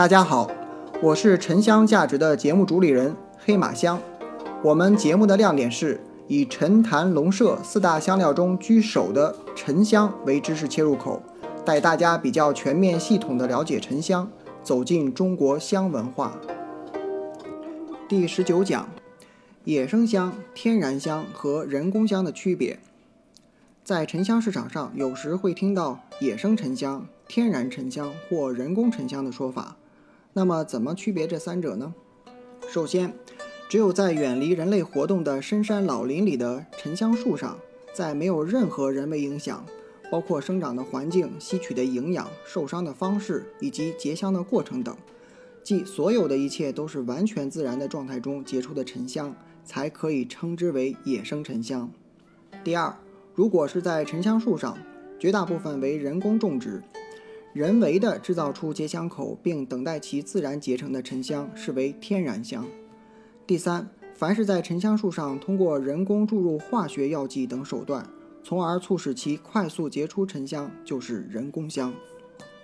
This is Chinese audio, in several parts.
大家好，我是沉香价值的节目主理人黑马香。我们节目的亮点是以陈坛龙麝四大香料中居首的沉香为知识切入口，带大家比较全面系统的了解沉香，走进中国香文化。第十九讲：野生香、天然香和人工香的区别。在沉香市场上，有时会听到野生沉香、天然沉香或人工沉香的说法。那么，怎么区别这三者呢？首先，只有在远离人类活动的深山老林里的沉香树上，在没有任何人为影响，包括生长的环境、吸取的营养、受伤的方式以及结香的过程等，即所有的一切都是完全自然的状态中结出的沉香，才可以称之为野生沉香。第二，如果是在沉香树上，绝大部分为人工种植。人为的制造出结香口，并等待其自然结成的沉香，视为天然香。第三，凡是在沉香树上通过人工注入化学药剂等手段，从而促使其快速结出沉香，就是人工香。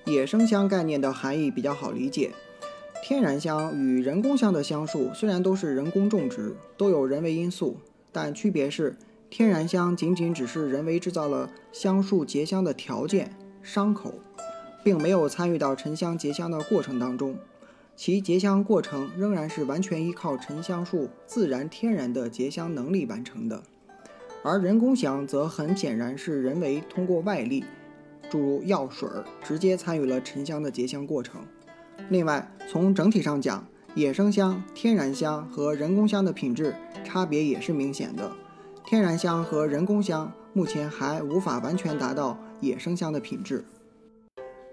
野生香概念的含义比较好理解，天然香与人工香的香树虽然都是人工种植，都有人为因素，但区别是，天然香仅仅只是人为制造了香树结香的条件——伤口。并没有参与到沉香结香的过程当中，其结香过程仍然是完全依靠沉香树自然天然的结香能力完成的，而人工香则很显然是人为通过外力注入药水，直接参与了沉香的结香过程。另外，从整体上讲，野生香、天然香和人工香的品质差别也是明显的。天然香和人工香目前还无法完全达到野生香的品质。